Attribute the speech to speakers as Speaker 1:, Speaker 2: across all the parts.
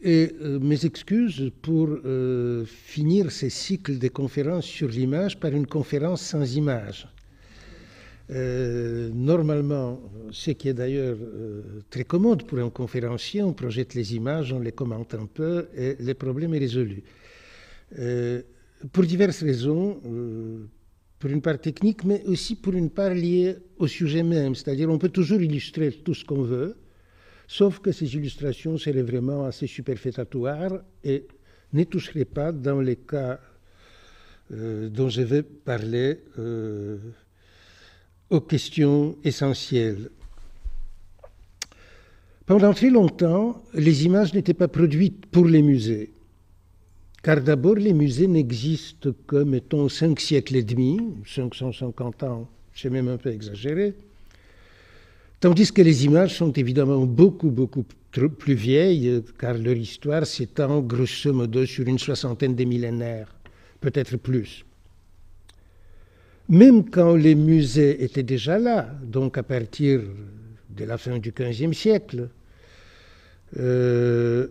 Speaker 1: et euh, mes excuses pour euh, finir ces cycles de conférences sur l'image par une conférence sans image. Euh, normalement, ce qui est d'ailleurs très commode pour un conférencier, on projette les images, on les commente un peu et le problème est résolu. pour diverses raisons, pour une part technique, mais aussi pour une part liée au sujet même, c'est-à-dire on peut toujours illustrer tout ce qu'on veut, sauf que ces illustrations seraient vraiment assez superfétatoires et ne toucheraient pas dans les cas euh, dont je vais parler euh, aux questions essentielles. Pendant très longtemps, les images n'étaient pas produites pour les musées, car d'abord les musées n'existent que, mettons, cinq siècles et demi, 550 ans, c'est même un peu exagéré, Tandis que les images sont évidemment beaucoup, beaucoup plus vieilles, car leur histoire s'étend grosso modo sur une soixantaine de millénaires, peut-être plus. Même quand les musées étaient déjà là, donc à partir de la fin du XVe siècle, euh,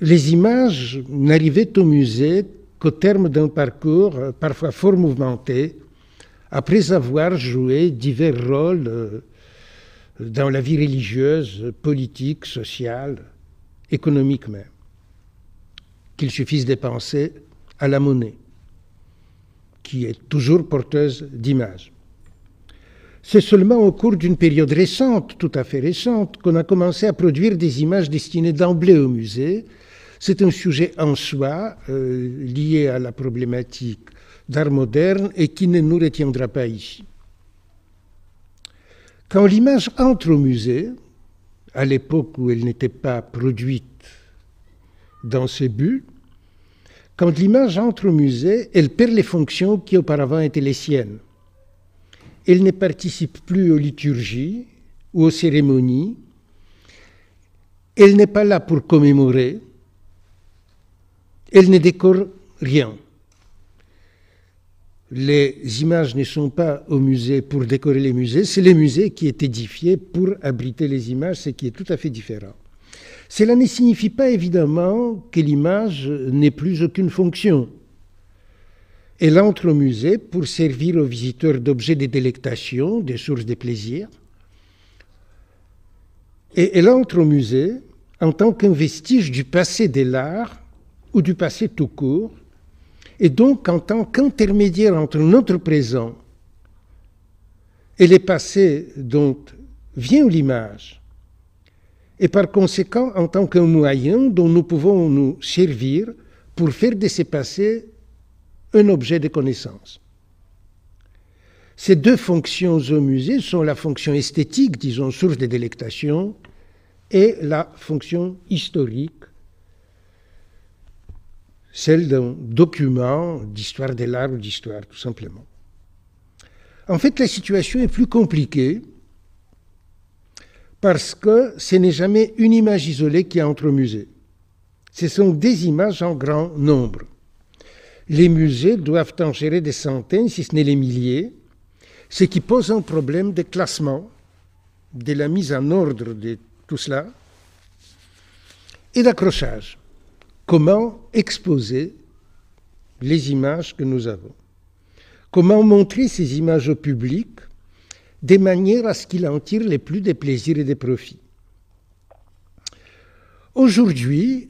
Speaker 1: les images n'arrivaient au musée qu'au terme d'un parcours parfois fort mouvementé, après avoir joué divers rôles euh, dans la vie religieuse, politique, sociale, économique même, qu'il suffise de penser à la monnaie, qui est toujours porteuse d'images. C'est seulement au cours d'une période récente, tout à fait récente, qu'on a commencé à produire des images destinées d'emblée au musée. C'est un sujet en soi euh, lié à la problématique d'art moderne et qui ne nous retiendra pas ici. Quand l'image entre au musée, à l'époque où elle n'était pas produite dans ce but, quand l'image entre au musée, elle perd les fonctions qui auparavant étaient les siennes. Elle ne participe plus aux liturgies ou aux cérémonies. Elle n'est pas là pour commémorer. Elle ne décore rien les images ne sont pas au musée pour décorer les musées, c'est le musée qui est édifié pour abriter les images, ce qui est tout à fait différent. Cela ne signifie pas évidemment que l'image n'ait plus aucune fonction. Elle entre au musée pour servir aux visiteurs d'objets de délectation, des sources de plaisir. Et elle entre au musée en tant qu'un vestige du passé de l'art ou du passé tout court, et donc en tant qu'intermédiaire entre notre présent et les passés dont vient l'image, et par conséquent en tant qu'un moyen dont nous pouvons nous servir pour faire de ces passés un objet de connaissance. Ces deux fonctions au musée sont la fonction esthétique, disons, source de délectation, et la fonction historique, celle d'un document d'histoire de l'art ou d'histoire, tout simplement. En fait, la situation est plus compliquée parce que ce n'est jamais une image isolée qui entre au musée. Ce sont des images en grand nombre. Les musées doivent en gérer des centaines, si ce n'est des milliers, ce qui pose un problème de classement, de la mise en ordre de tout cela et d'accrochage comment exposer les images que nous avons? Comment montrer ces images au public de manière à ce qu'il en tire les plus des plaisirs et des profits? Aujourd'hui,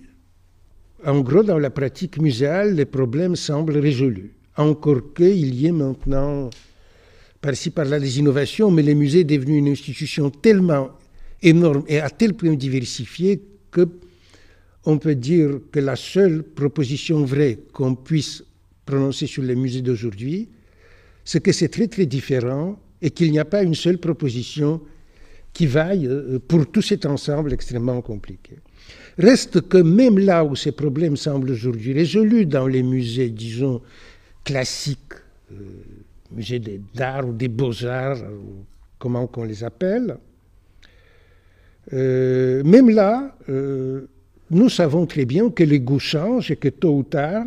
Speaker 1: en gros, dans la pratique muséale, les problèmes semblent résolus. Encore qu'il y ait maintenant, par-ci par-là, des innovations, mais le musée est devenu une institution tellement énorme et à tel point diversifiée que on peut dire que la seule proposition vraie qu'on puisse prononcer sur les musées d'aujourd'hui, c'est que c'est très très différent et qu'il n'y a pas une seule proposition qui vaille euh, pour tout cet ensemble extrêmement compliqué. Reste que même là où ces problèmes semblent aujourd'hui résolus dans les musées, disons, classiques, euh, musées d'art ou des beaux-arts, comment qu'on les appelle, euh, même là, nous savons très bien que les goûts changent et que tôt ou tard,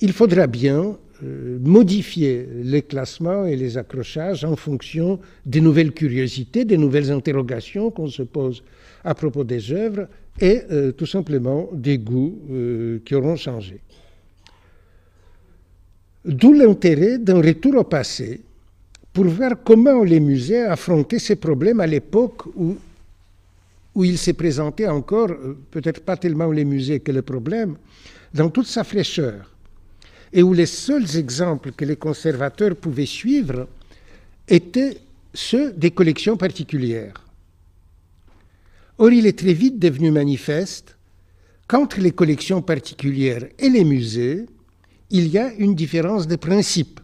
Speaker 1: il faudra bien euh, modifier les classements et les accrochages en fonction des nouvelles curiosités, des nouvelles interrogations qu'on se pose à propos des œuvres et euh, tout simplement des goûts euh, qui auront changé. D'où l'intérêt d'un retour au passé pour voir comment les musées affrontaient ces problèmes à l'époque où, où il s'est présenté encore, euh, peut-être pas tellement les musées que le problème, dans toute sa fraîcheur, et où les seuls exemples que les conservateurs pouvaient suivre étaient ceux des collections particulières. Or, il est très vite devenu manifeste qu'entre les collections particulières et les musées, il y a une différence de principe.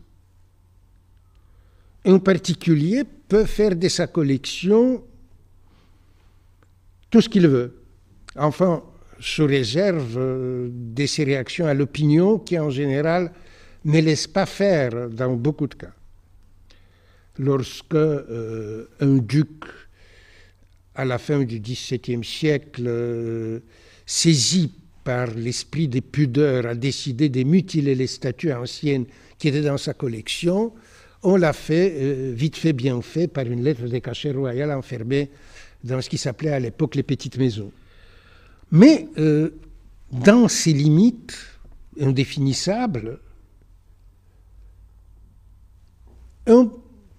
Speaker 1: Un particulier peut faire de sa collection tout ce qu'il veut. Enfin, sous réserve euh, de ses réactions à l'opinion qui, en général, ne laisse pas faire dans beaucoup de cas. Lorsque euh, un duc à la fin du XVIIe siècle, euh, saisi par l'esprit des pudeurs, a décidé de mutiler les statues anciennes qui étaient dans sa collection, on l'a fait, vite fait, bien fait, par une lettre de cachet royal enfermée dans ce qui s'appelait à l'époque les petites maisons. Mais euh, dans ces limites indéfinissables, un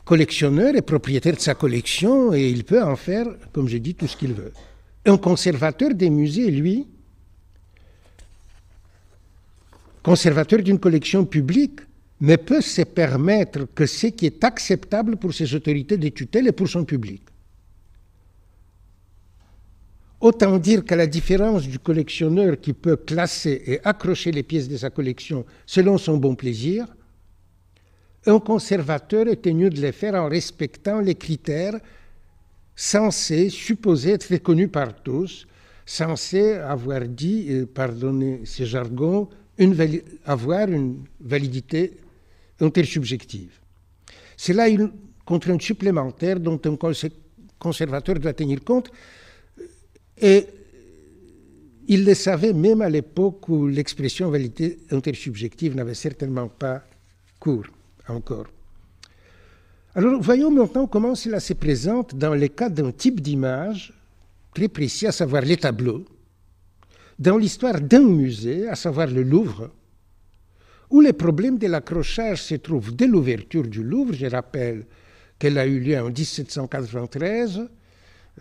Speaker 1: collectionneur est propriétaire de sa collection et il peut en faire, comme je dis, tout ce qu'il veut. Un conservateur des musées, lui, conservateur d'une collection publique, ne peut se permettre que ce qui est acceptable pour ses autorités de tutelle et pour son public. Autant dire qu'à la différence du collectionneur qui peut classer et accrocher les pièces de sa collection selon son bon plaisir, un conservateur est tenu de les faire en respectant les critères censés, supposés être connus par tous, censés avoir dit, euh, pardonnez ce jargon, une avoir une validité intersubjective. C'est là une contrainte supplémentaire dont un conservateur doit tenir compte et il le savait même à l'époque où l'expression validité intersubjective n'avait certainement pas cours encore. Alors voyons maintenant comment cela se présente dans le cas d'un type d'image très précis, à savoir les tableaux, dans l'histoire d'un musée, à savoir le Louvre, où les problèmes de l'accrochage se trouvent dès l'ouverture du Louvre. Je rappelle qu'elle a eu lieu en 1793.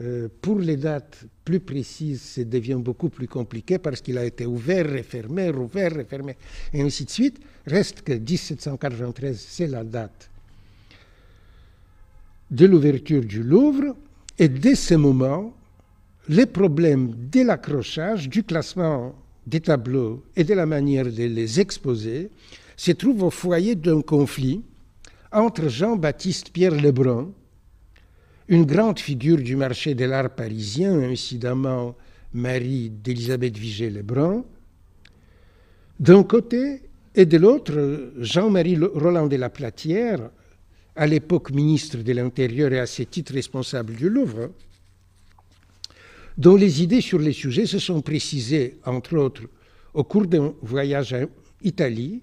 Speaker 1: Euh, pour les dates plus précises, ça devient beaucoup plus compliqué parce qu'il a été ouvert, refermé, rouvert, refermé, et ainsi de suite. Reste que 1793, c'est la date de l'ouverture du Louvre, et dès ce moment, les problèmes de l'accrochage, du classement des tableaux et de la manière de les exposer se trouvent au foyer d'un conflit entre Jean-Baptiste Pierre Lebrun, une grande figure du marché de l'art parisien, incidemment Marie d'Élisabeth Vigée-Lebrun, d'un côté, et de l'autre, Jean-Marie Roland de la Platière, à l'époque ministre de l'Intérieur et à ce titre responsable du Louvre, dont les idées sur les sujets se sont précisées, entre autres, au cours d'un voyage en Italie,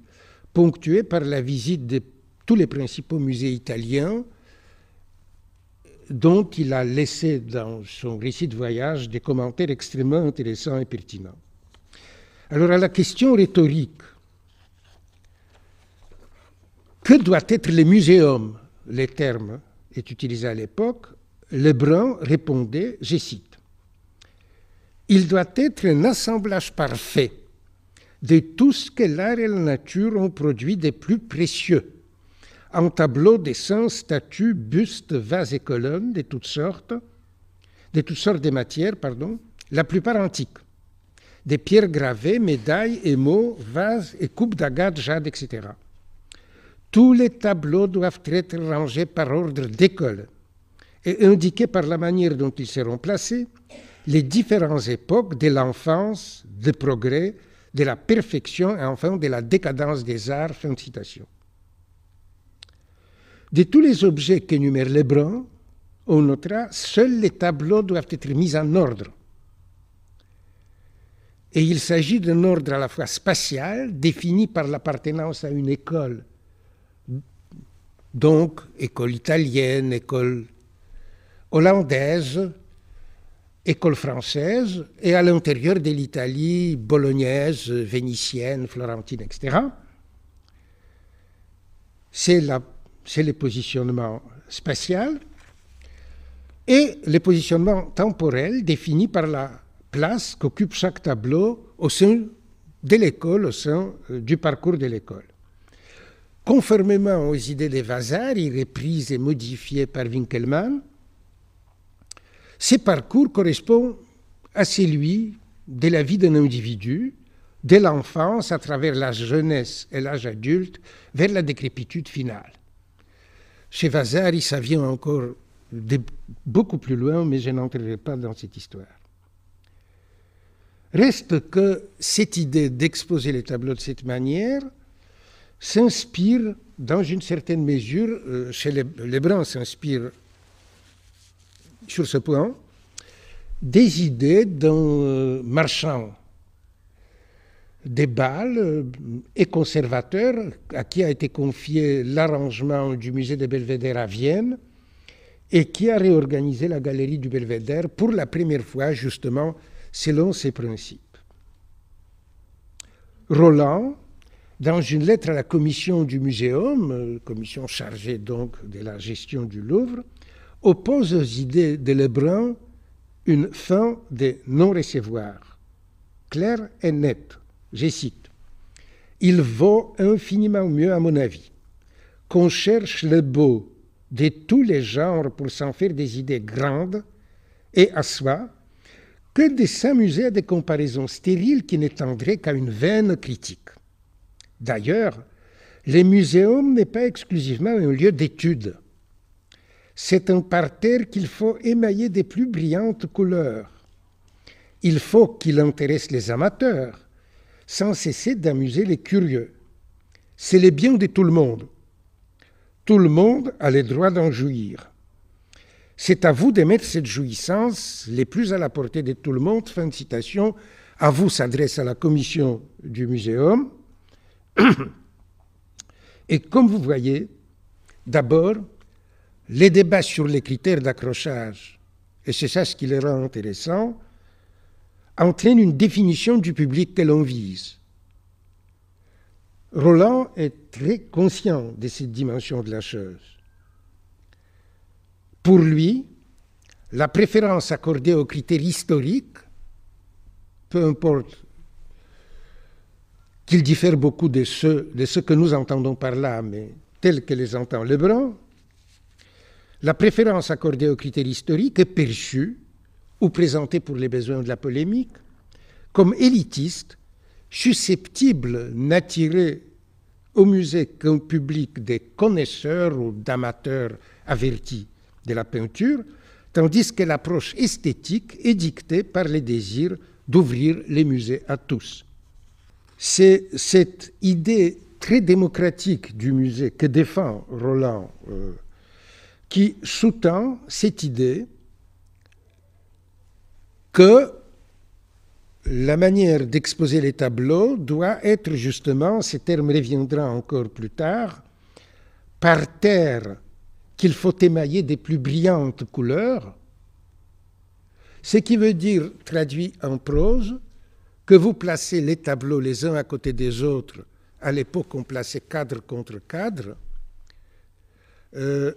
Speaker 1: ponctué par la visite de tous les principaux musées italiens, dont il a laissé dans son récit de voyage des commentaires extrêmement intéressants et pertinents. Alors à la question rhétorique, que doit être le muséum Le terme est utilisé à l'époque. Lebrun répondait, je cite, Il doit être un assemblage parfait de tout ce que l'art et la nature ont produit de plus précieux en tableaux, dessins, statues, bustes, vases et colonnes de toutes sortes, de toutes sortes de matières, pardon, la plupart antiques. Des pierres gravées, médailles, émaux, vases et coupes d'agate, jade, etc. Tous les tableaux doivent être rangés par ordre d'école et indiquer par la manière dont ils seront placés les différentes époques de l'enfance, du progrès, de la perfection et enfin de la décadence des arts. Fin de citation. De tous les objets qu'énumère Lebrun, on notera seuls les tableaux doivent être mis en ordre. Et il s'agit d'un ordre à la fois spatial, défini par l'appartenance à une école, donc école italienne, école hollandaise, école française et à l'intérieur de l'Italie bolognaise, vénitienne, florentine, etc. C'est le positionnement spatial et le positionnement temporel défini par la place qu'occupe chaque tableau au sein de l'école, au sein euh, du parcours de l'école. Conformément aux idées de Vasari, reprises et modifiées par Winkelmann, ces parcours correspondent à celui de la vie d'un individu, de l'enfance à travers la jeunesse et l'âge adulte vers la décrépitude finale. Chez Vasari, ça vient encore beaucoup plus loin, mais je n'entrerai pas dans cette histoire. Reste que cette idée d'exposer les tableaux de cette manière s'inspire dans une certaine mesure, euh, chez les, les Bruns s'inspire sur ce point, des idées d'un euh, marchand des balles euh, et conservateur à qui a été confié l'arrangement du musée de Belvédère à Vienne et qui a réorganisé la galerie du Belvédère pour la première fois justement selon ces principes. Roland, dans une lettre à la commission du muséum, euh, commission chargée donc de la gestion du Louvre, oppose aux idées de Lebrun une fin de non-recevoir, claire et nette. Je cite Il vaut infiniment mieux, à mon avis, qu'on cherche le beau de tous les genres pour s'en faire des idées grandes et à soi, que de s'amuser à des comparaisons stériles qui n'étendraient qu'à une vaine critique. D'ailleurs, les muséums n'est pas exclusivement un lieu d'étude. C'est un parterre qu'il faut émailler des plus brillantes couleurs. Il faut qu'il intéresse les amateurs, sans cesser d'amuser les curieux. C'est le bien de tout le monde. Tout le monde a le droit d'en jouir. C'est à vous de mettre cette jouissance les plus à la portée de tout le monde. Fin de citation. À vous s'adresse à la commission du muséum. Et comme vous voyez, d'abord, les débats sur les critères d'accrochage, et c'est ça ce qui les rend intéressants, entraînent une définition du public que l'on vise. Roland est très conscient de cette dimension de la chose. Pour lui, la préférence accordée aux critères historiques, peu importe qu'ils diffèrent beaucoup de ceux, ce que nous entendons par là, mais tels que les entend Lebrun, la préférence accordée aux critères historiques est perçue ou présentée pour les besoins de la polémique comme élitiste, susceptible d'attirer au musée qu'un public de connaisseurs ou d'amateurs avertis de la peinture, tandis que l'approche esthétique est dictée par le désir d'ouvrir les musées à tous. C'est cette idée très démocratique du musée que défend Roland euh, qui sous-tend cette idée que la manière d'exposer les tableaux doit être justement, ce terme reviendra encore plus tard, par terre qu'il faut émailler des plus brillantes couleurs, ce qui veut dire, traduit en prose, que vous placez les tableaux les uns à côté des autres, à l'époque on plaçait cadre contre cadre, euh,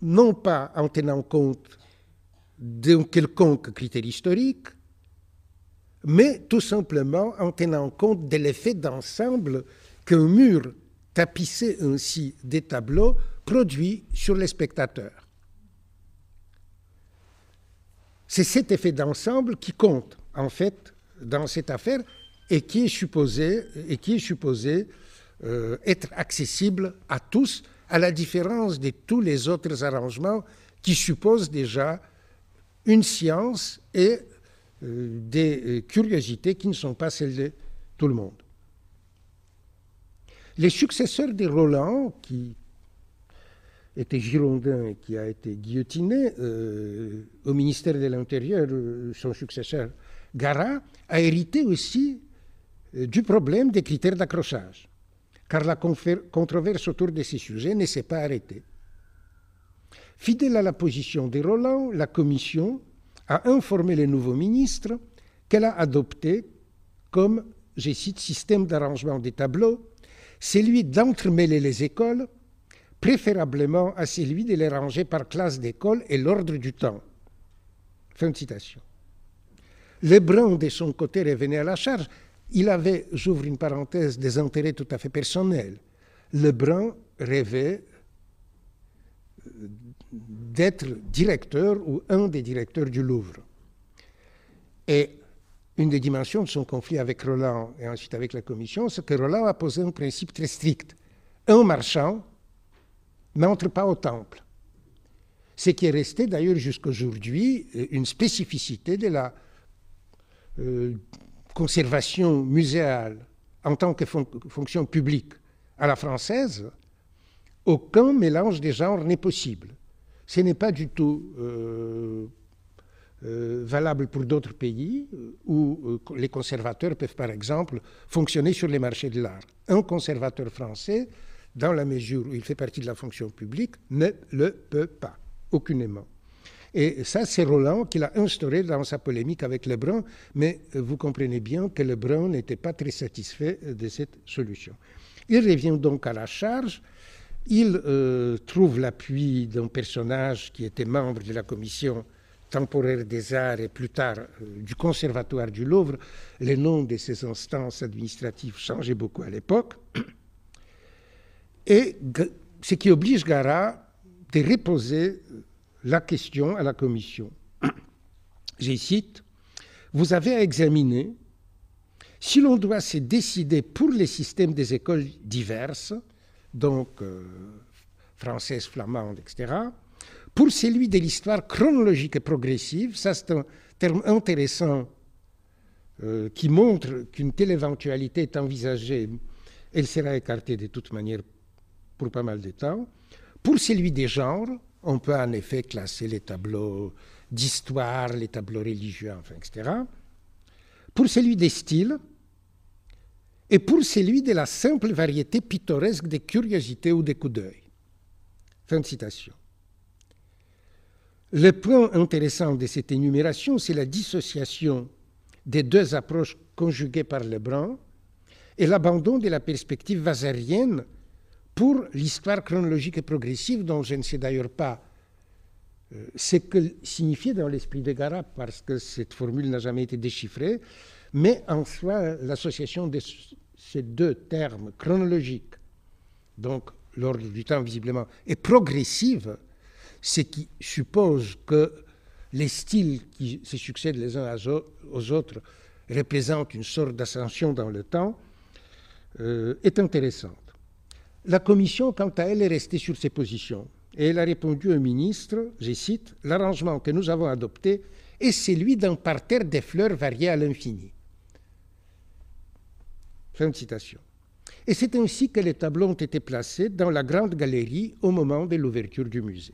Speaker 1: non pas en tenant compte d'un quelconque critère historique, mais tout simplement en tenant compte de l'effet d'ensemble qu'un mur tapissé ainsi des tableaux produit sur les spectateurs. C'est cet effet d'ensemble qui compte en fait dans cette affaire et qui est supposé, euh, être accessible à tous, à la différence de tous les autres arrangements qui supposent déjà une science et euh, des euh, curiosités qui ne sont pas celles de tout le monde. Les successeurs de Roland, qui était girondin et qui a été guillotiné euh, au ministère de l'Intérieur, son successeur Garat, a hérité aussi du problème des critères d'accrochage, car la controverse autour de ces sujets ne s'est pas arrêtée. Fidèle à la position de Roland, la Commission a informé les nouveaux ministres qu'elle a adopté comme, je cite, système d'arrangement des tableaux, celui d'entremêler les écoles, préférablement à celui de les ranger par classe d'école et l'ordre du temps. Fin de citation. Lebrun, de son côté, revenait à la charge. Il avait, j'ouvre une parenthèse, des intérêts tout à fait personnels. Lebrun rêvait d'être directeur ou un des directeurs du Louvre. Et une des dimensions de son conflit avec Roland et ensuite avec la Commission, c'est que Roland a posé un principe très strict. Un marchand n'entre pas au temple. Ce qui est resté d'ailleurs jusqu'aujourd'hui une spécificité de la euh, conservation muséale en tant que fonction publique à la française, aucun mélange des genres n'est possible. Ce n'est pas du tout euh, euh, valable pour d'autres pays où les conservateurs peuvent, par exemple, fonctionner sur les marchés de l'art. Un conservateur français, dans la mesure où il fait partie de la fonction publique, ne le peut pas, aucunement. Et ça, c'est Roland qui l'a instauré dans sa polémique avec Lebrun, mais vous comprenez bien que Lebrun n'était pas très satisfait de cette solution. Il revient donc à la charge. Il euh, trouve l'appui d'un personnage qui était membre de la commission temporaire des arts et plus tard euh, du conservatoire du Louvre. Les noms de ces instances administratives changeaient beaucoup à l'époque. Et ce qui oblige Gara de reposer la question à la Commission. Je cite, Vous avez à examiner si l'on doit se décider pour les systèmes des écoles diverses, donc euh, françaises, flamandes, etc., pour celui de l'histoire chronologique et progressive, ça c'est un terme intéressant euh, qui montre qu'une telle éventualité est envisagée, elle sera écartée de toute manière pour pas mal de temps. Pour celui des genres, on peut en effet classer les tableaux d'histoire, les tableaux religieux, enfin, etc. Pour celui des styles, et pour celui de la simple variété pittoresque des curiosités ou des coups d'œil. Fin de citation. Le point intéressant de cette énumération, c'est la dissociation des deux approches conjuguées par Lebrun et l'abandon de la perspective vasarienne pour l'histoire chronologique et progressive, dont je ne sais d'ailleurs pas euh, ce que signifiait dans l'esprit de Gara, parce que cette formule n'a jamais été déchiffrée, mais en soi, l'association de ces deux termes chronologiques, donc l'ordre du temps visiblement, et progressive, ce qui suppose que les styles qui se succèdent les uns aux autres représentent une sorte d'ascension dans le temps, euh, est intéressante. La Commission, quant à elle, est restée sur ses positions. Et elle a répondu au ministre, je cite, L'arrangement que nous avons adopté est celui d'un parterre des fleurs variées à l'infini. Fin de citation. Et c'est ainsi que les tableaux ont été placés dans la grande galerie au moment de l'ouverture du musée.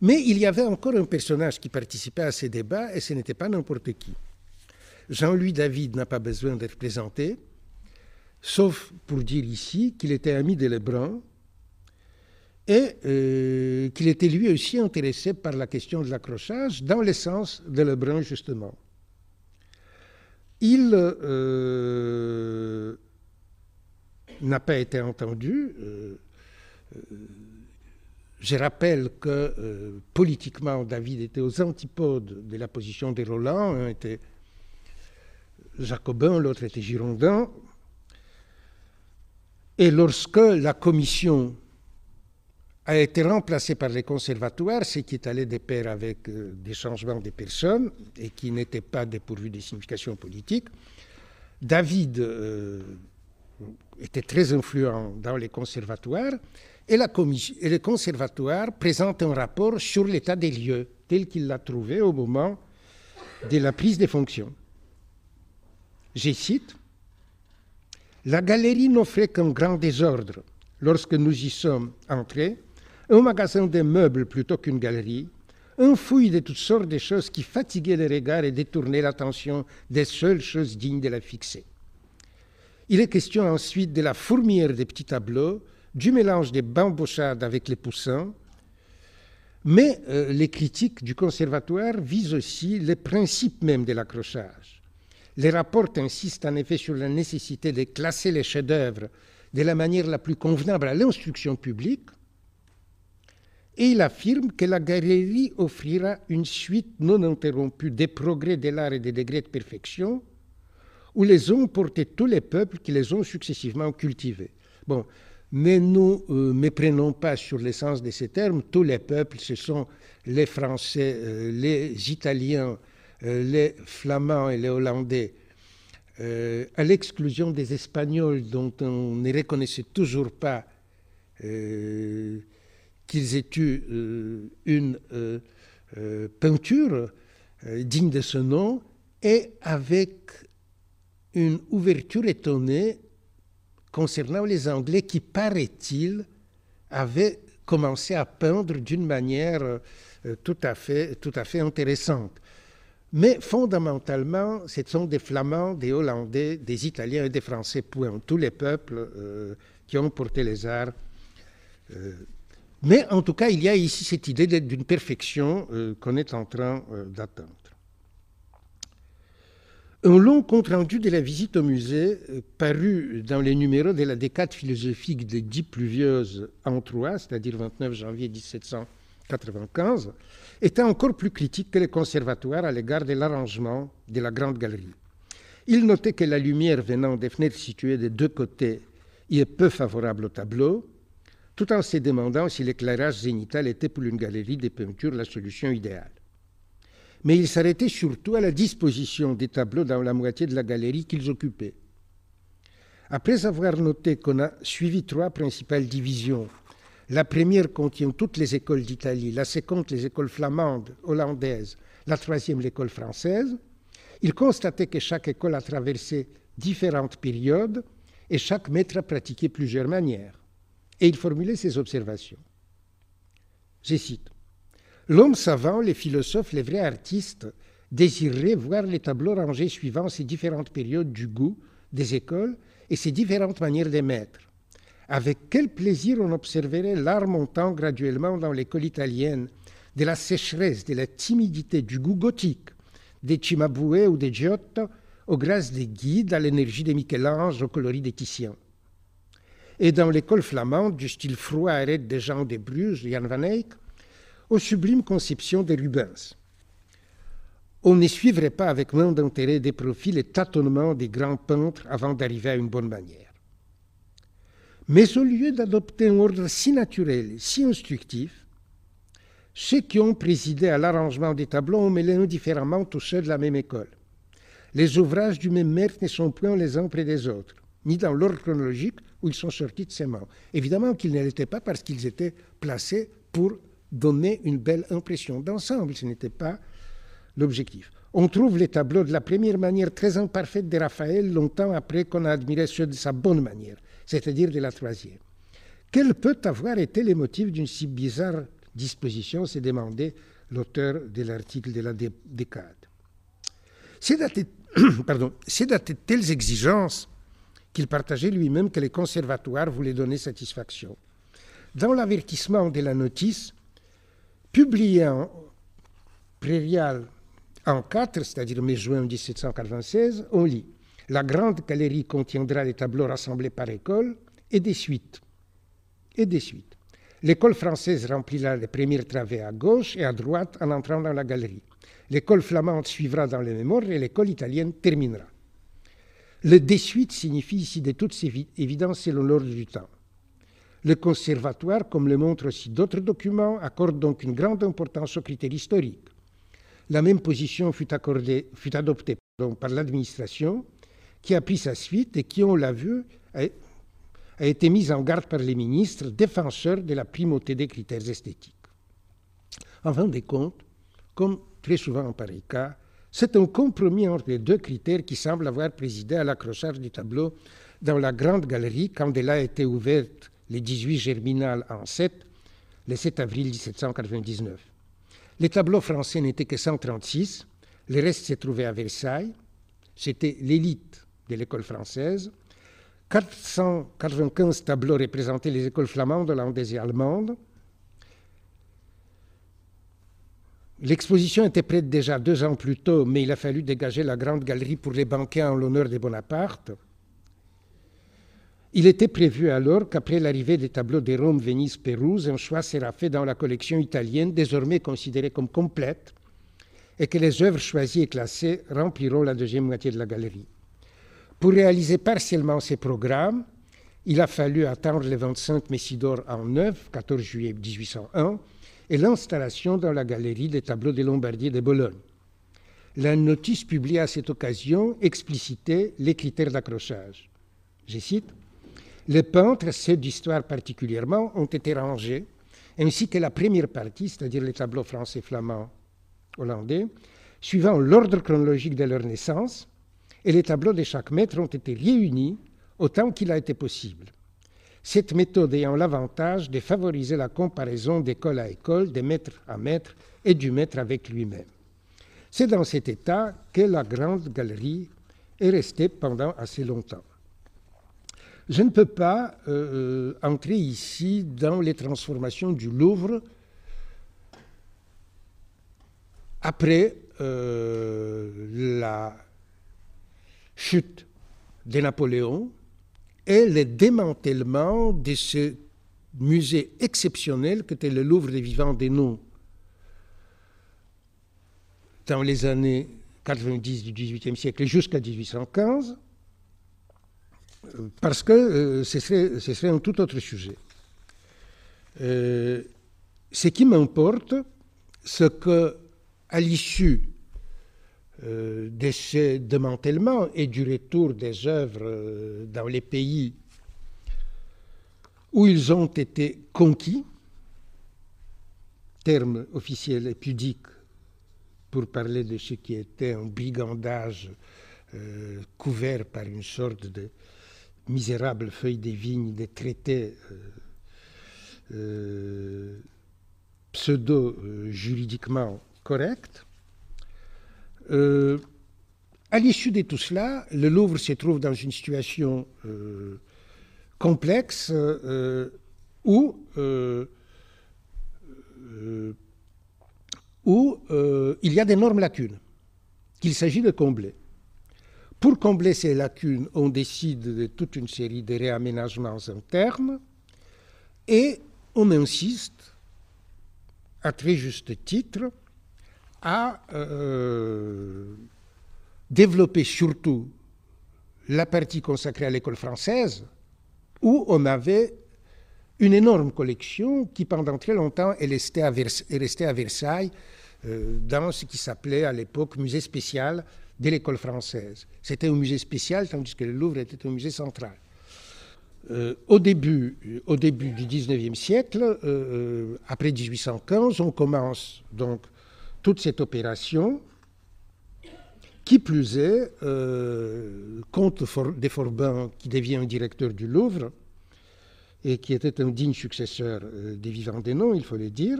Speaker 1: Mais il y avait encore un personnage qui participait à ces débats et ce n'était pas n'importe qui. Jean-Louis David n'a pas besoin d'être présenté sauf pour dire ici qu'il était ami de Lebrun et euh, qu'il était lui aussi intéressé par la question de l'accrochage dans le sens de Lebrun justement. Il euh, n'a pas été entendu. Euh, je rappelle que politiquement, David était aux antipodes de la position de Roland. Un était jacobin, l'autre était girondin. Et lorsque la commission a été remplacée par les conservatoires, ce qui est allé de pair avec euh, des changements des personnes et qui n'était pas dépourvu de signification politique, David euh, était très influent dans les conservatoires et, la commission, et les conservatoires présentent un rapport sur l'état des lieux tel qu'il l'a trouvé au moment de la prise des fonctions. Je cite la galerie n'offrait qu'un grand désordre lorsque nous y sommes entrés, un magasin de meubles plutôt qu'une galerie, un fouillis de toutes sortes de choses qui fatiguaient les regards et détournaient l'attention des seules choses dignes de la fixer. Il est question ensuite de la fourmière des petits tableaux, du mélange des bambouchades avec les poussins, mais euh, les critiques du conservatoire visent aussi les principes même de l'accrochage. Les rapports insistent en effet sur la nécessité de classer les chefs-d'œuvre de la manière la plus convenable à l'instruction publique, et il affirme que la galerie offrira une suite non interrompue des progrès de l'art et des degrés de perfection, où les ont porté tous les peuples qui les ont successivement cultivés. Bon, ne nous euh, méprenons pas sur l'essence de ces termes. Tous les peuples, ce sont les Français, euh, les Italiens, euh, les Flamands et les Hollandais, à l'exclusion des Espagnols dont on ne reconnaissait toujours pas qu'ils aient eu une peinture digne de ce nom, et avec une ouverture étonnée concernant les Anglais qui, paraît-il, avaient commencé à peindre d'une manière euh, tout, à fait, tout intéressante. Mais fondamentalement, ce sont des Flamands, des Hollandais, des Italiens et des Français. Tous les peuples euh, qui ont porté les arts. Euh. Mais en tout cas, il y a ici cette idée d'une perfection qu'on est en train d'atteindre. Un long compte-rendu de la visite au musée, euh, paru dans les numéros de la décade philosophique de Dix Pluvieuses en Troyes, c'est-à-dire 29 janvier 1795, était encore plus critique que le conservatoire à l'égard de l'arrangement de la grande galerie. Il notait que la lumière venant des fenêtres situées des deux côtés y est peu favorable au tableau, tout en se demandant si l'éclairage zénital était pour une galerie de peintures la solution idéale mais ils s'arrêtaient surtout à la disposition des tableaux dans la moitié de la galerie qu'ils occupaient. Après avoir noté qu'on a suivi trois principales divisions, la première contient toutes les écoles d'Italie, la seconde les écoles flamandes, hollandaises, la troisième l'école française, il constatait que chaque école a traversé différentes périodes et chaque maître a pratiqué plusieurs manières. Et il formulait ses observations. Je cite L'homme savant, les philosophes, les vrais artistes désireraient voir les tableaux rangés suivant ces différentes périodes du goût des écoles et ces différentes manières d'émettre. Avec quel plaisir on observerait l'art montant graduellement dans l'école italienne, de la sécheresse, de la timidité, du goût gothique, des Cimabue ou des Giotto, aux grâces des guides, à l'énergie des Michel-Ange, au coloris des Titian. Et dans l'école flamande, du style froid et raide des gens de Bruges, Jan van Eyck, aux sublimes conceptions de Rubens. On ne suivrait pas avec moins d'intérêt des profils et tâtonnements des grands peintres avant d'arriver à une bonne manière. Mais au lieu d'adopter un ordre si naturel, si instructif, ceux qui ont présidé à l'arrangement des tableaux ont mêlé indifféremment tous ceux de la même école. Les ouvrages du même maître ne sont point les uns près des autres, ni dans l'ordre chronologique où ils sont sortis de ses mains. Évidemment qu'ils ne l'étaient pas parce qu'ils étaient placés pour donner une belle impression d'ensemble. Ce n'était pas l'objectif. On trouve les tableaux de la première manière très imparfaite de Raphaël longtemps après qu'on a admiré ceux de sa bonne manière, c'est-à-dire de la troisième. Quel peut avoir été les motifs d'une si bizarre disposition s'est demandé l'auteur de l'article de la décade. C'est à, de telles exigences qu'il partageait lui-même que les conservatoires voulaient donner satisfaction. Dans l'avertissement de la notice, publié en Prairial en 4, c'est-à-dire mai-juin 1796, on lit La grande galerie contiendra les tableaux rassemblés par école et des suites. Et des suites. L'école française remplira les premiers travées à gauche et à droite en entrant dans la galerie. L'école flamande suivra dans les mémoires et l'école italienne terminera. Le désuite signifie ici de toutes évidences selon l'ordre du temps. Le conservatoire, comme le montrent aussi d'autres documents, accorde donc une grande importance aux critères historiques. La même position fut, adoptée par l'administration, qui a pris sa suite et qui, on l'a vu, a, a été mise en garde par les ministres défenseurs de la primauté des critères esthétiques. En fin de compte, comme très souvent en pareil cas, c'est un compromis entre les deux critères qui semble avoir présidé à l'accrochage du tableau dans la grande galerie quand elle a été ouverte les 18 Germinal en 7, le 7 avril 1799. Les tableaux français n'étaient que 136, le reste s'est trouvé à Versailles, c'était l'élite de l'école française. 495 tableaux représentaient les écoles flamandes, hollandaises et allemandes. L'exposition était prête déjà deux ans plus tôt, mais il a fallu dégager la grande galerie pour les banquets en l'honneur de Bonaparte. Il était prévu alors qu'après l'arrivée des tableaux de Rome, Venise, Pérouse, un choix sera fait dans la collection italienne, désormais considérée comme complète, et que les œuvres choisies et classées rempliront la deuxième moitié de la galerie. Pour réaliser partiellement ces programmes, il a fallu attendre le 25 Messidor en 9, 14 juillet 1801, et l'installation dans la galerie des tableaux des Lombardiers de Bologne. La notice publiée à cette occasion explicitait les critères d'accrochage. Je cite Les peintres, ceux d'histoire particulièrement, ont été rangés, ainsi que la première partie, c'est-à-dire les tableaux français, flamands, hollandais, suivant l'ordre chronologique de leur naissance, et les tableaux de chaque maître ont été réunis autant qu'il a été possible cette méthode ayant l'avantage de favoriser la comparaison d'école à école, de maître à maître et du maître avec lui-même. C'est dans cet état que la grande galerie est restée pendant assez longtemps. Je ne peux pas euh, entrer ici dans les transformations du Louvre après euh, la chute de Napoléon, et le démantèlement de ce musée exceptionnel qu'était le Louvre des vivants des noms dans les années 90 du XVIIIe siècle jusqu'à 1815, parce que euh, ce, serait, un tout autre sujet. Euh, ce qui m'importe, c'est que à l'issue euh, de ce démantèlement et du retour des œuvres euh, dans les pays où ils ont été conquis, terme officiel et pudique pour parler de ce qui était un brigandage euh, couvert par une sorte de misérable feuille des vignes, des traités pseudo-juridiquement corrects. Euh, à l'issue de tout cela, le Louvre se trouve dans une situation euh, complexe euh, où, où il y a d'énormes lacunes qu'il s'agit de combler. Pour combler ces lacunes, on décide de toute une série de réaménagements internes et on insiste, à très juste titre, a euh, développé surtout la partie consacrée à l'école française, où on avait une énorme collection qui, pendant très longtemps, est restée à, Versailles, euh, dans ce qui s'appelait à l'époque musée spécial de l'école française. C'était un musée spécial, tandis que le Louvre était un musée central. Euh, au, début, au début du XIXe siècle, après 1815, on commence donc toute cette opération. Qui plus est, euh, Comte des Forbins, qui devient directeur du Louvre, et qui était un digne successeur euh, des vivants des noms, il faut le dire,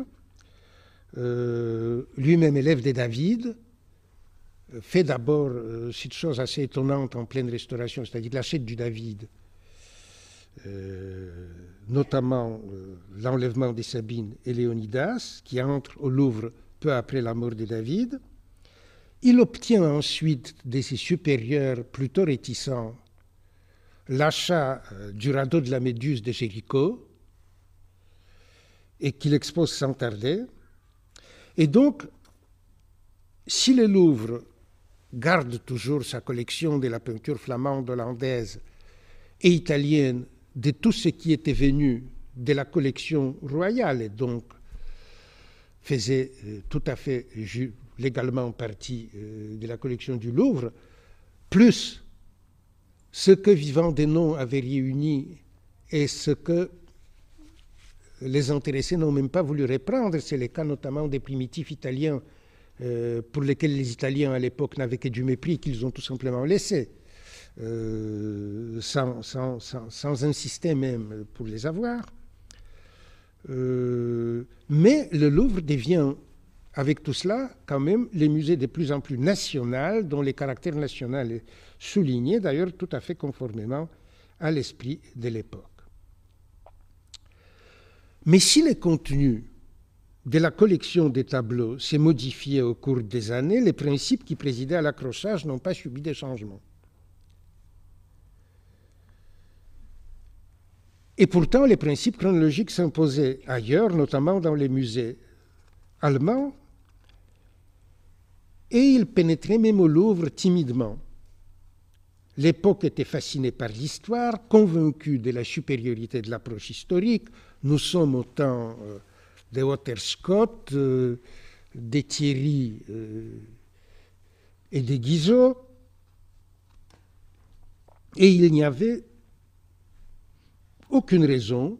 Speaker 1: euh, lui-même élève des David, fait d'abord cette chose assez étonnante en pleine restauration, c'est-à-dire l'achète du David, notamment l'enlèvement des Sabines et Léonidas, qui entre au Louvre peu après la mort de David. Il obtient ensuite de ses supérieurs plutôt réticents l'achat euh, du radeau de la Méduse de Jéricho et qu'il expose sans tarder. Et donc, si le Louvre garde toujours sa collection de la peinture flamande, hollandaise et italienne de tout ce qui était venu de la collection royale et donc faisait euh, tout à fait légalement partie euh, de la collection du Louvre, plus ce que Vivant Denon avait réuni et ce que les intéressés n'ont même pas voulu reprendre, c'est le cas notamment des primitifs italiens euh, pour lesquels les Italiens à l'époque n'avaient que du mépris qu'ils ont tout simplement laissé, sans, sans, sans, insister même pour les avoir. Euh, mais le Louvre devient, avec tout cela, quand même, les musées de plus en plus national, dont les caractères national est souligné, d'ailleurs tout à fait conformément à l'esprit de l'époque. Mais si le contenu de la collection des tableaux s'est modifié au cours des années, les principes qui présidaient à l'accrochage n'ont pas subi de changements. Et pourtant, les principes chronologiques s'imposaient ailleurs, notamment dans les musées allemands, et ils pénétraient même au Louvre timidement. L'époque était fascinée par l'histoire, convaincue de la supériorité de l'approche historique. Nous sommes au temps euh, de Walter Scott, euh, des Thierry euh, et des Guizot. Et il n'y avait aucune raison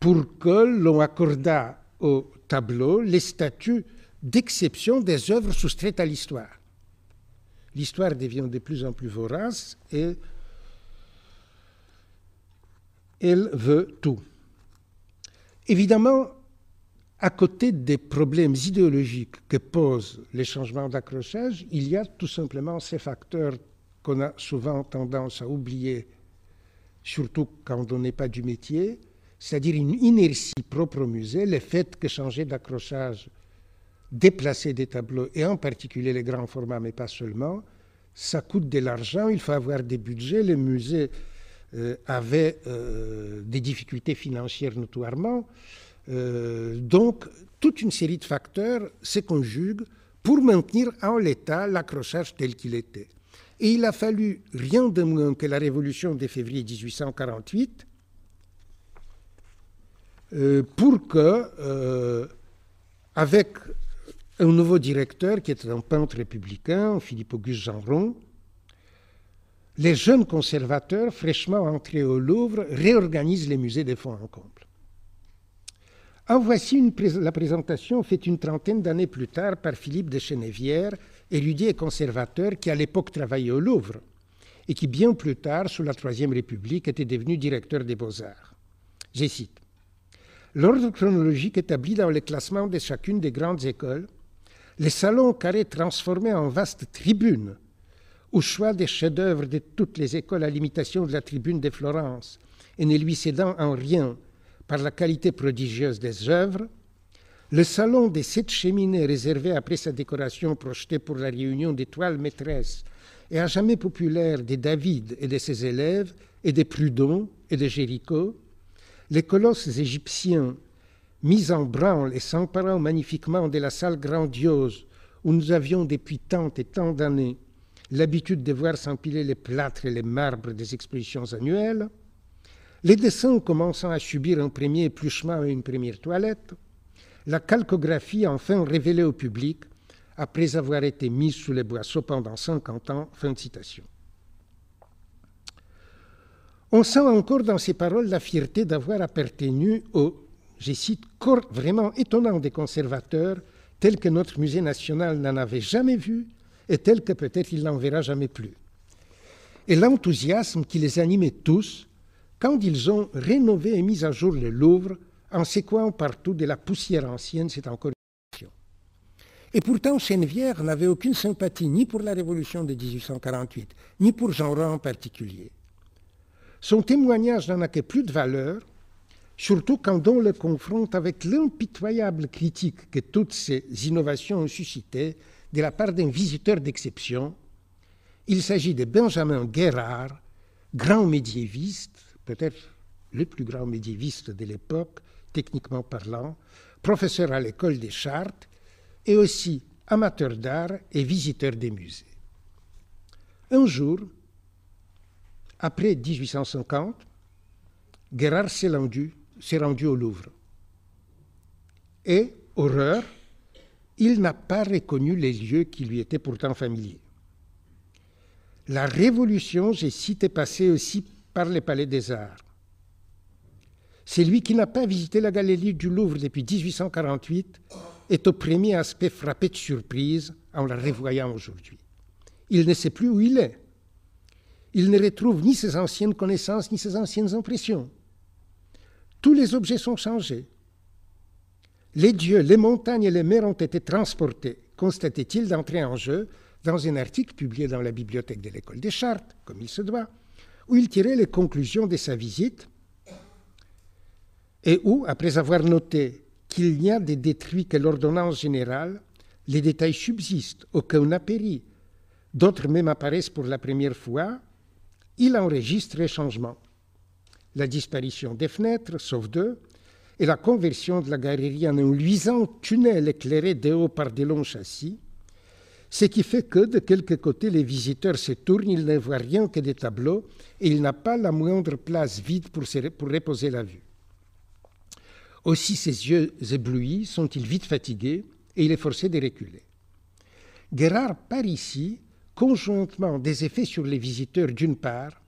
Speaker 1: pour que l'on accordât au tableau les statuts d'exception des œuvres soustraites à l'histoire. L'histoire devient de plus en plus vorace et elle veut tout. Évidemment, à côté des problèmes idéologiques que posent les changements d'accrochage, il y a tout simplement ces facteurs qu'on a souvent tendance à oublier, surtout quand on n'est pas du métier, c'est-à-dire une inertie propre au musée, le fait que changer d'accrochage, déplacer des tableaux, et en particulier les grands formats, mais pas seulement, ça coûte de l'argent, il faut avoir des budgets, les musées euh, avaient euh, des difficultés financières notoirement, euh, donc, toute une série de facteurs se conjuguent pour maintenir en l'état l'accrochage tel qu'il était. Et il a fallu rien de moins que la révolution de février 1848 euh, pour que, euh, avec un nouveau directeur qui était un peintre républicain, Philippe Auguste Genron, les jeunes conservateurs fraîchement entrés au Louvre réorganisent les musées des fonds en comble. En voici la présentation faite une trentaine d'années plus tard par Philippe de Chenevière, érudit et conservateur qui à l'époque travaillait au Louvre et qui bien plus tard, sous la Troisième République, était devenu directeur des beaux-arts. Je cite. L'ordre chronologique établi dans le classement de chacune des grandes écoles, les salons carrés transformés en vastes tribunes, au choix des chefs-d'œuvre de toutes les écoles à l'imitation de la tribune de Florence, et ne lui cédant en rien par la qualité prodigieuse des œuvres, le salon des sept cheminées réservé après sa décoration projetée pour la réunion des toiles maîtresses et à jamais populaire des David et de ses élèves, et des Prudhon et de Jéricho, les colosses égyptiens mis en branle et s'emparant magnifiquement de la salle grandiose où nous avions depuis tant et tant d'années l'habitude de voir s'empiler les plâtres et les marbres des expositions annuelles, les dessins commençant à subir un premier épluchement et une première toilette, la calcographie enfin révélée au public après avoir été mise sous les boisseaux pendant 50 ans. Fin citation. On sent encore dans ces paroles la fierté d'avoir appartenu au, je cite, corps vraiment étonnant des conservateurs, tel que notre musée national n'en avait jamais vu et tel que peut-être il n'en verra jamais plus. Et l'enthousiasme qui les animait tous quand ils ont rénové et mis à jour le Louvre en séquant partout de la poussière ancienne, c'est encore une question. Et pourtant, Chenevière n'avait aucune sympathie ni pour la Révolution de 1848, ni pour Jean en particulier. Son témoignage n'en a que plus de valeur, surtout quand on le confronte avec l'impitoyable critique que toutes ces innovations ont suscité de la part d'un visiteur d'exception. Il s'agit de Benjamin Guérard, grand médiéviste, peut-être le plus grand médiéviste de l'époque, techniquement parlant, professeur à l'école des Chartes et aussi amateur d'art et visiteur des musées. Un jour, après 1850, Guérard s'est rendu, rendu au Louvre. Et, horreur, il n'a pas reconnu les lieux qui lui étaient pourtant familiers. La révolution, j'ai cité, passée aussi par les palais des arts. C'est qui n'a pas visité la galerie du Louvre depuis 1848 est au premier aspect frappé de surprise en la revoyant aujourd'hui. Il ne sait plus où il est. Il ne retrouve ni ses anciennes connaissances ni ses anciennes impressions. Tous les objets sont changés. Les dieux, les montagnes et les mers ont été transportés, constatait-il d'entrer en jeu dans un article publié dans la bibliothèque de l'école des Chartes, comme il se doit, où il tirait les conclusions de sa visite et où, après avoir noté qu'il n'y a des détruits que l'ordonnance générale, les détails subsistent, aucun n'a péri, d'autres même apparaissent pour la première fois, il enregistre les changements. La disparition des fenêtres, sauf deux, et la conversion de la galerie en un luisant tunnel éclairé de haut par des longs châssis, ce qui fait que de quelque côté les visiteurs se tournent, ils ne voient rien que des tableaux et il n'a pas la moindre place vide pour, pour reposer la vue. Aussi ses yeux éblouis sont-ils vite fatigués et il est forcé de reculer. Guérard part ici conjointement des effets sur les visiteurs d'une part,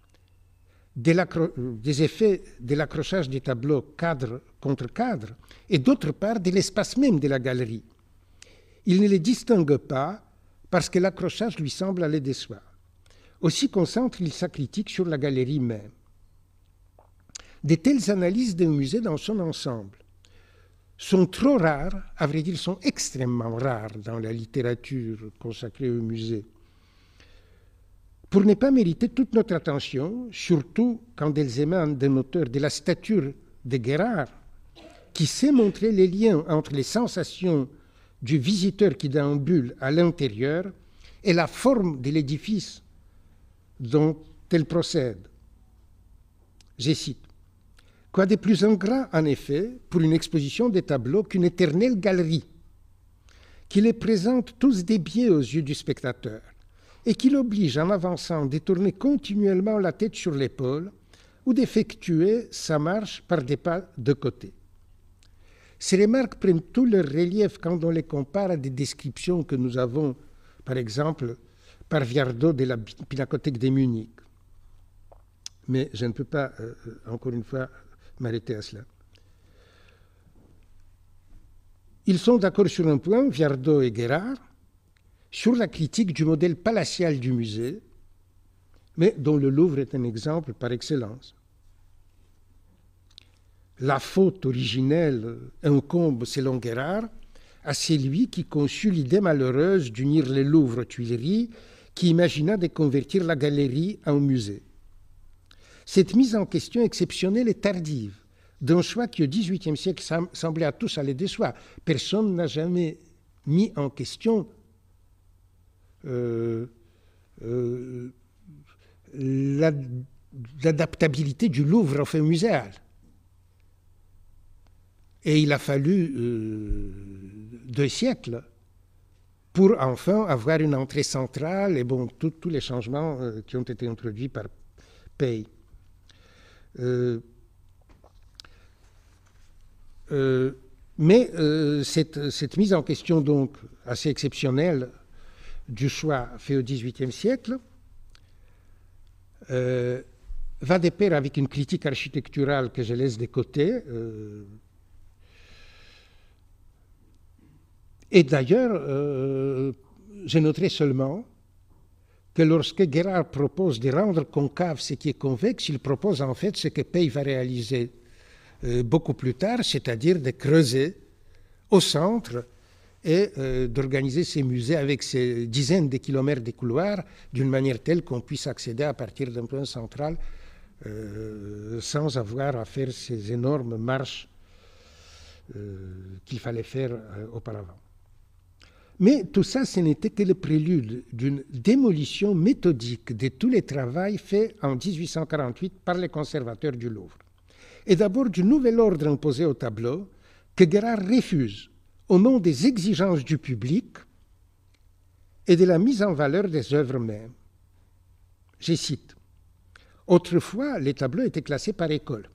Speaker 1: des effets de l'accrochage des tableaux cadre contre cadre, et d'autre part de l'espace même de la galerie. Il ne les distingue pas parce que l'accrochage lui semble aller de soi. Aussi concentre-il sa critique sur la galerie même. De telles analyses d'un musée dans son ensemble sont trop rares, à vrai dire, sont extrêmement rares dans la littérature consacrée au musée. Pour ne pas mériter toute notre attention, surtout quand elles émanent d'un auteur de la stature de Guérard, qui sait montrer les liens entre les sensations du visiteur qui déambule à l'intérieur et la forme de l'édifice dont elle procède. Je cite Quoi de plus ingrat, en effet, pour une exposition des tableaux qu'une éternelle galerie, qui les présente tous des biais aux yeux du spectateur et qui l'oblige, en avançant, de tourner continuellement la tête sur l'épaule ou d'effectuer sa marche par des pas de côté. Ces remarques prennent tout leur relief quand on les compare à des descriptions que nous avons, par exemple, par Viardot de la Pinacothèque de Munich. Mais je ne peux pas, euh, euh, encore une fois, m'arrêter à cela. Ils sont d'accord sur un point, Viardot et Guérard, sur la critique du modèle palatial du musée, mais dont le Louvre est un exemple par excellence la faute originelle incombe, selon Guérard, à celui qui conçut l'idée malheureuse d'unir le Louvre aux Tuileries, qui imagina de convertir la galerie en musée. Cette mise en question exceptionnelle et tardive d'un choix qui au XVIIIe siècle semblait à tous aller de soi. Personne n'a jamais mis en question euh, euh, l'adaptabilité du Louvre au fait muséal. Et il a fallu euh, deux siècles pour enfin avoir une entrée centrale et bon, tous les changements qui ont été introduits par Pay. Euh, mais cette, cette, mise en question donc assez exceptionnelle du choix fait au XVIIIe siècle va de pair avec une critique architecturale que je laisse de côté Et d'ailleurs, euh, je noterai seulement que lorsque Guérard propose de rendre concave ce qui est convexe, il propose en fait ce que Pey va réaliser euh, beaucoup plus tard, c'est-à-dire de creuser au centre et euh, d'organiser ces musées avec ces dizaines de kilomètres de couloirs d'une manière telle qu'on puisse accéder à partir d'un point central sans avoir à faire ces énormes marches qu'il fallait faire auparavant. Mais tout ça, ce n'était que le prélude d'une démolition méthodique de tous les travaux faits en 1848 par les conservateurs du Louvre. Et d'abord du nouvel ordre imposé au tableau que Guérard refuse au nom des exigences du public et de la mise en valeur des œuvres mêmes. Je cite Autrefois, les tableaux étaient classés par école,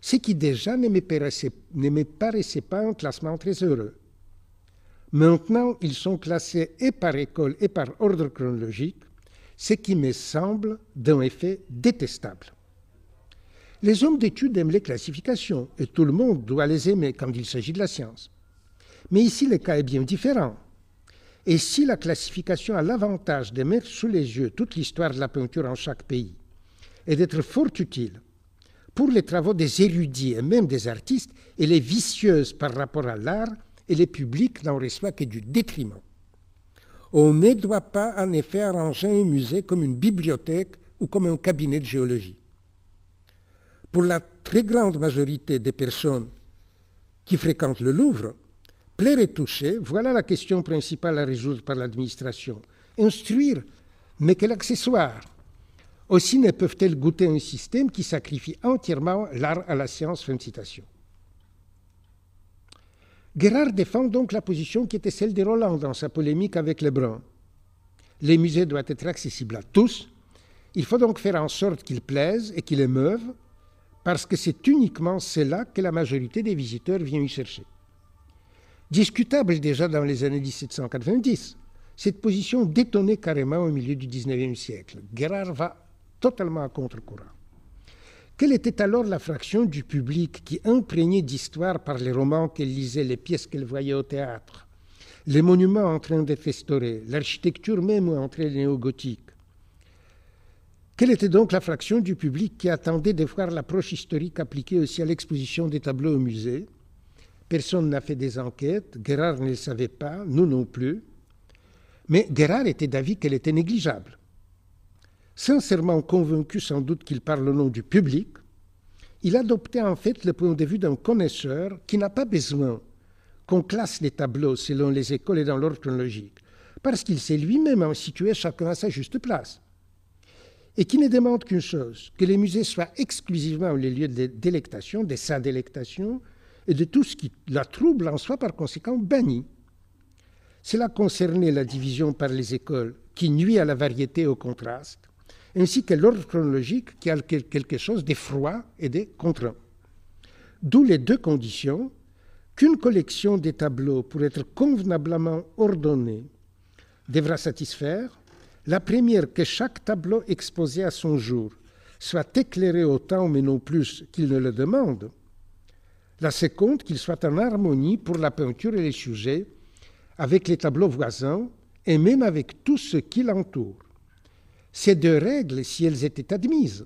Speaker 1: ce qui déjà ne ne me paraissait pas un classement très heureux Maintenant, ils sont classés et par école et par ordre chronologique, ce qui me semble d'un effet détestable. Les hommes d'études aiment les classifications, et tout le monde doit les aimer quand il s'agit de la science. Mais ici, le cas est bien différent. Et si la classification a l'avantage de mettre sous les yeux toute l'histoire de la peinture en chaque pays, et d'être fort utile pour les travaux des érudits et même des artistes, elle est vicieuse par rapport à l'art et le public n'en reçoit que du détriment. On ne doit pas en effet arranger un musée comme une bibliothèque ou comme un cabinet de géologie. Pour la très grande majorité des personnes qui fréquentent le Louvre, plaire et toucher, voilà la question principale à résoudre par l'administration. Instruire n'est que l'accessoire. Aussi ne peuvent-elles goûter un système qui sacrifie entièrement l'art à la science. Fin de citation. Guérard défend donc la position qui était celle de Roland dans sa polémique avec Lebrun. Les musées doivent être accessibles à tous. Il faut donc faire en sorte qu'ils plaisent et qu'ils émeuvent, parce que c'est uniquement cela que la majorité des visiteurs vient y chercher. Discutable déjà dans les années 1790, cette position détonnait carrément au milieu du XIXe siècle. Guérard va totalement à contre-courant. Quelle était alors la fraction du public qui, imprégné d'histoire par les romans qu'elle lisait, les pièces qu'elle voyait au théâtre, les monuments en train d'être restaurés, l'architecture même entrée néo-gothique. Quelle était donc la fraction du public qui attendait de voir l'approche historique appliquée aussi à l'exposition des tableaux au musée? Personne n'a fait des enquêtes, Guérard ne le savait pas, nous non plus. Mais Guérard était d'avis qu'elle était négligeable sincèrement convaincu sans doute qu'il parle au nom du public, il adoptait en fait le point de vue d'un connaisseur qui n'a pas besoin qu'on classe les tableaux selon les écoles et dans l'ordre chronologique, parce qu'il sait lui-même situer chacun à sa juste place, et qui ne demande qu'une chose, que les musées soient exclusivement les lieux de délectation, de sa délectation, et de tout ce qui la trouble en soit par conséquent banni. Cela concernait la division par les écoles, qui nuit à la variété et au contraste, ainsi que l'ordre chronologique qui a quelque chose d'effroi et de contraint. D'où les deux conditions qu'une collection des tableaux, pour être convenablement ordonnée, devra satisfaire. La première, que chaque tableau exposé à son jour soit éclairé autant, mais non plus qu'il ne le demande. La seconde, qu'il soit en harmonie pour la peinture et les sujets avec les tableaux voisins et même avec tout ce qui l'entoure. Ces deux règles, si elles étaient admises,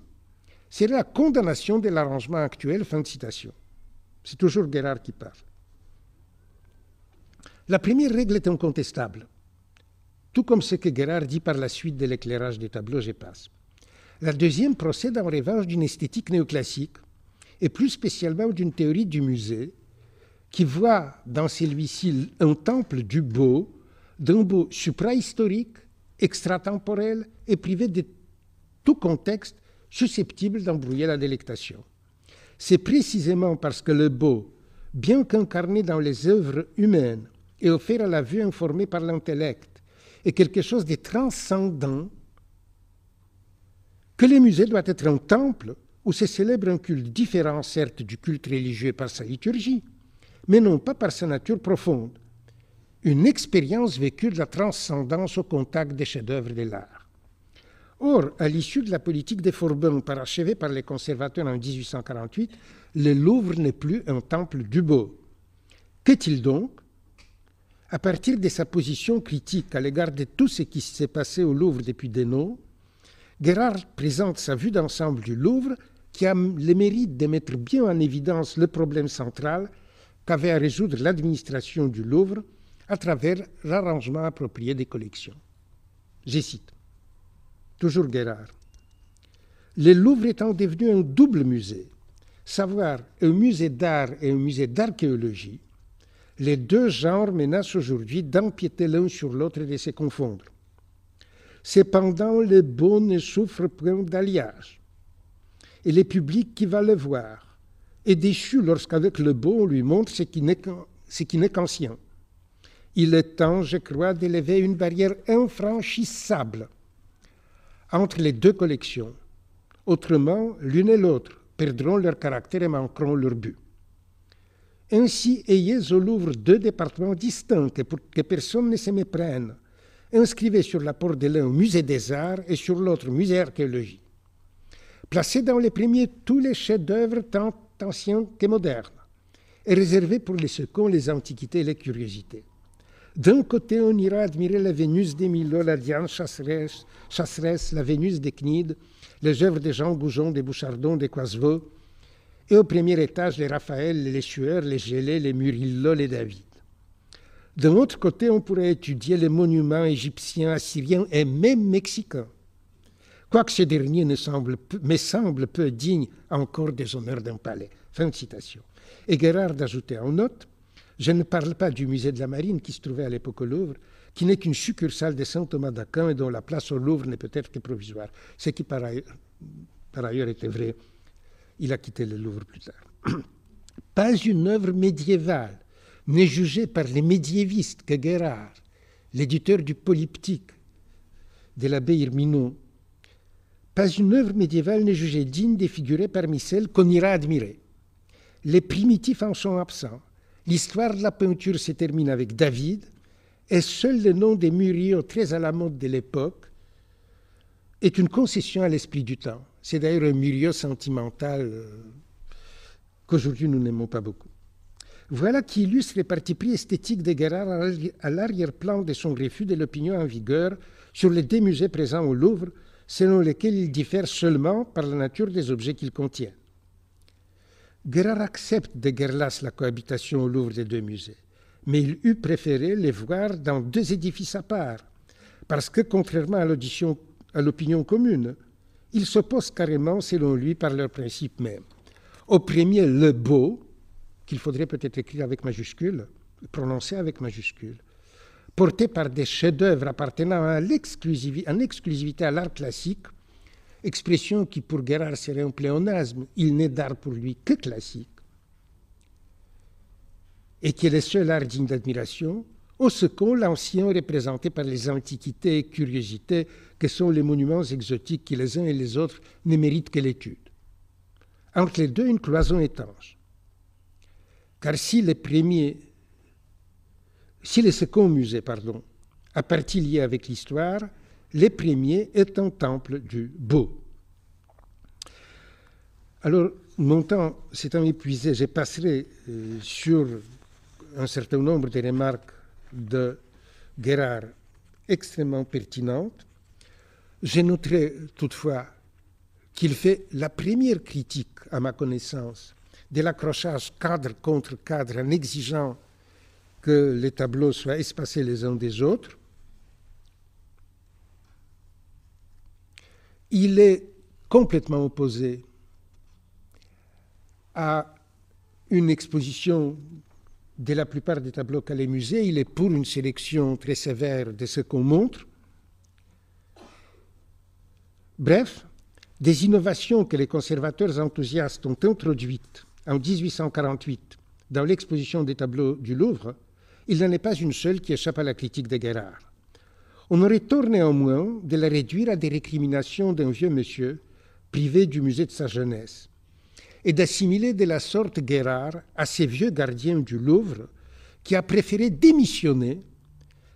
Speaker 1: c'est la condamnation de l'arrangement actuel. Fin de citation. C'est toujours Guérard qui parle. La première règle est incontestable, tout comme ce que Guérard dit par la suite de l'éclairage des tableaux, je passe. La deuxième procède en revanche d'une esthétique néoclassique, et plus spécialement d'une théorie du musée, qui voit dans celui-ci un temple du beau, d'un beau suprahistorique extratemporel et privé de tout contexte susceptible d'embrouiller la délectation. C'est précisément parce que le beau, bien qu'incarné dans les œuvres humaines et offert à la vue informée par l'intellect, est quelque chose de transcendant, que les musées doivent être un temple où se célèbre un culte différent, certes, du culte religieux par sa liturgie, mais non pas par sa nature profonde, une expérience vécue de la transcendance au contact des chefs-d'œuvre de l'art. Or, à l'issue de la politique des Forbins parachevée par les conservateurs en 1848, le Louvre n'est plus un temple du beau. Qu'est-il donc? À partir de sa position critique à l'égard de tout ce qui s'est passé au Louvre depuis Denault, Guérard présente sa vue d'ensemble du Louvre qui a le mérite de mettre bien en évidence le problème central qu'avait à résoudre l'administration du Louvre à travers l'arrangement approprié des collections. Je cite, toujours Guérard, le Louvre étant devenu un double musée, savoir un musée d'art et un musée d'archéologie, les deux genres menacent aujourd'hui d'empiéter l'un sur l'autre et de se confondre. Cependant, le beau ne souffre point d'alliage, et le public qui va le voir est déchu lorsqu'avec le beau on lui montre ce qui n'est qu'ancien. Il est temps, je crois, d'élever une barrière infranchissable entre les deux collections. Autrement, l'une et l'autre perdront leur caractère et manqueront leur but. Ainsi, ayez au Louvre deux départements distincts pour que personne ne se méprenne. Inscrivez sur la porte de l'un musée des arts et sur l'autre musée archéologie. Placez dans les premiers tous les chefs-d'œuvre tant anciens que modernes, et réservez pour les seconds les antiquités et les curiosités. D'un côté, on ira admirer la Vénus d'Emilio, la Diane chasseresse, la Vénus des Cnides, les œuvres de Jean Goujon, des Bouchardon, des Coisevaux, et au premier étage, les Raphaël, les Chueurs, les Gélés, les Murillo, les David. D'un autre côté, on pourrait étudier les monuments égyptiens, assyriens et même mexicains. quoique ce dernier ne semble, me semble peu digne encore des honneurs d'un palais. Fin de citation. Et Gérard d'ajouter en note Je ne parle pas du musée de la Marine qui se trouvait à l'époque au Louvre, qui n'est qu'une succursale de Saint Thomas d'Aquin et dont la place au Louvre n'est peut-être que provisoire. Ce qui par ailleurs, était vrai. Il a quitté le Louvre plus tard. Pas une œuvre médiévale n'est jugée par les médiévistes que Guérard, l'éditeur du Polyptyque de l'abbé Irminon, pas une œuvre médiévale n'est jugée digne de figurer parmi celles qu'on ira admirer. Les primitifs en sont absents. L'histoire de la peinture se termine avec David, et seul le nom des Murillo, très à la mode de l'époque, est une concession à l'esprit du temps. C'est d'ailleurs un Murillo sentimental euh, qu'aujourd'hui nous n'aimons pas beaucoup. Voilà qui illustre les partis pris esthétiques de Guérard à l'arrière-plan de son refus de l'opinion en vigueur sur les deux musées présents au Louvre, selon lesquels il diffère seulement par la nature des objets qu'ils contiennent. Guérard accepte de Guerlas la cohabitation au Louvre des deux musées, mais il eût préféré les voir dans deux édifices à part, parce que, contrairement à l'opinion commune, ils s'opposent carrément, selon lui, par leur principe même. Au premier, le beau, qu'il faudrait peut-être écrire avec majuscule, prononcer avec majuscule, porté par des chefs-d'œuvre appartenant en exclusivité à l'art classique, expression qui pour Guérard serait un pléonasme, il n'est d'art pour lui que classique, et qui est le seul art digne d'admiration, au second l'ancien représenté par les antiquités et curiosités que sont les monuments exotiques qui les uns et les autres ne méritent que l'étude. Entre les deux, une cloison étanche. Car si les premiers, si le second musée, pardon, a partie avec l'histoire, les premiers est un temple du beau. Alors, mon temps s'étant épuisé, je passerai euh, sur un certain nombre de remarques de Guérard extrêmement pertinentes. Je noterai toutefois qu'il fait la première critique, à ma connaissance, de l'accrochage cadre contre cadre en exigeant que les tableaux soient espacés les uns des autres. Il est complètement opposé à une exposition de la plupart des tableaux qu'a les musées. Il est pour une sélection très sévère de ce qu'on montre. Bref, des innovations que les conservateurs enthousiastes ont introduites en 1848 dans l'exposition des tableaux du Louvre, il n'en est pas une seule qui échappe à la critique de Guérard. On aurait tort néanmoins de la réduire à des récriminations d'un vieux monsieur privé du musée de sa jeunesse et d'assimiler de la sorte Guérard à ces vieux gardiens du Louvre qui a préféré démissionner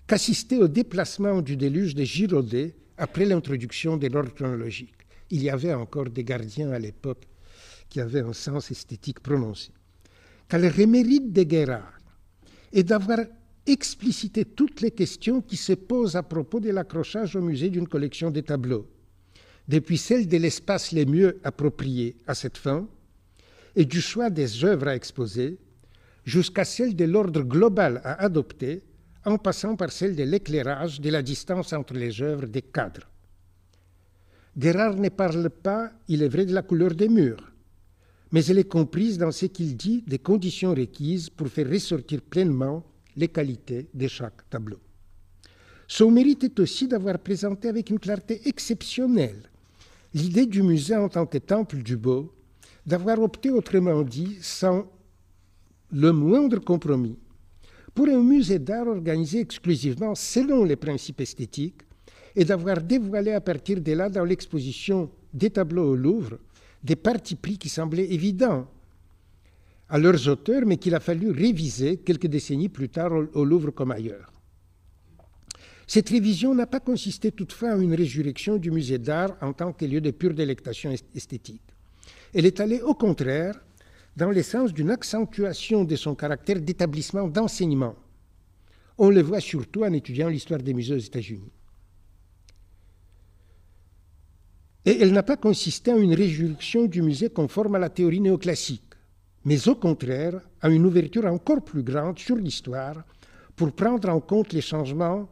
Speaker 1: qu'assister au déplacement du déluge des Giraudet après l'introduction de l'ordre chronologique. Il y avait encore des gardiens à l'époque qui avait un sens esthétique prononcé. Car le mérite de Guérard est d'avoir explicité toutes les questions qui se posent à propos de l'accrochage au musée d'une collection de tableaux, depuis celle de l'espace les mieux approprié à cette fin et du choix des œuvres à exposer, jusqu'à celle de l'ordre global à adopter, en passant par celle de l'éclairage, de la distance entre les œuvres, des cadres. Guérard ne parle pas, il est vrai, de la couleur des murs, mais elle est comprise dans ce qu'il dit des conditions requises pour faire ressortir pleinement les qualités de chaque tableau. Son mérite est aussi d'avoir présenté avec une clarté exceptionnelle l'idée du musée en tant que temple du beau, d'avoir opté autrement dit, sans le moindre compromis, pour un musée d'art organisé exclusivement selon les principes esthétiques et d'avoir dévoilé à partir de là dans l'exposition des tableaux au Louvre des partis pris qui semblaient évidents à leurs auteurs, mais qu'il a fallu réviser quelques décennies plus tard au Louvre comme ailleurs. Cette révision n'a pas consisté toutefois en une résurrection du musée d'art en tant que lieu de pure délectation esthétique. Elle est allée au contraire dans le sens d'une accentuation de son caractère d'établissement d'enseignement. On le voit surtout en étudiant l'histoire des musées aux États-Unis. Et elle n'a pas consisté en une résurrection du musée conforme à la théorie néoclassique, mais au contraire à une ouverture encore plus grande sur l'histoire pour prendre en compte les changements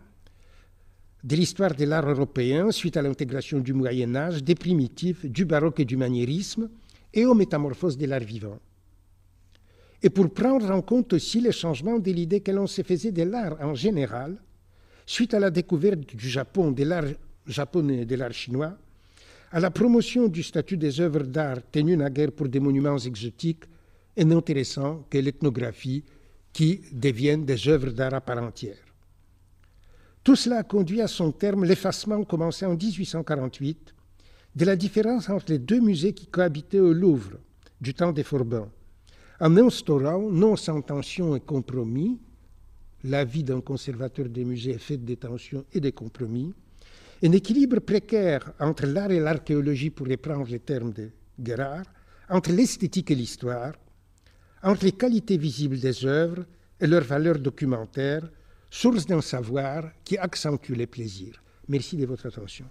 Speaker 1: de l'histoire de l'art européen suite à l'intégration du Moyen Âge, des primitifs, du baroque et du maniérisme, et aux métamorphoses de l'art vivant. Et pour prendre en compte aussi les changements de l'idée que l'on se faisait de l'art en général, suite à la découverte du Japon, de l'art japonais et de l'art chinois, à la promotion du statut des œuvres d'art tenues naguère pour des monuments exotiques et n'intéressants que l'ethnographie qui deviennent des œuvres d'art à part entière. Tout cela a conduit à son terme l'effacement commencé en 1848 de la différence entre les deux musées qui cohabitaient au Louvre du temps des Forbins, en instaurant, non sans tension et compromis, la vie d'un conservateur des musées est faite de tensions et de compromis, un équilibre précaire entre l'art et l'archéologie, pour reprendre les termes de Guérard, entre l'esthétique et l'histoire, entre les qualités visibles des œuvres et leur valeur documentaire, source d'un savoir qui accentue les plaisirs. Merci de votre attention.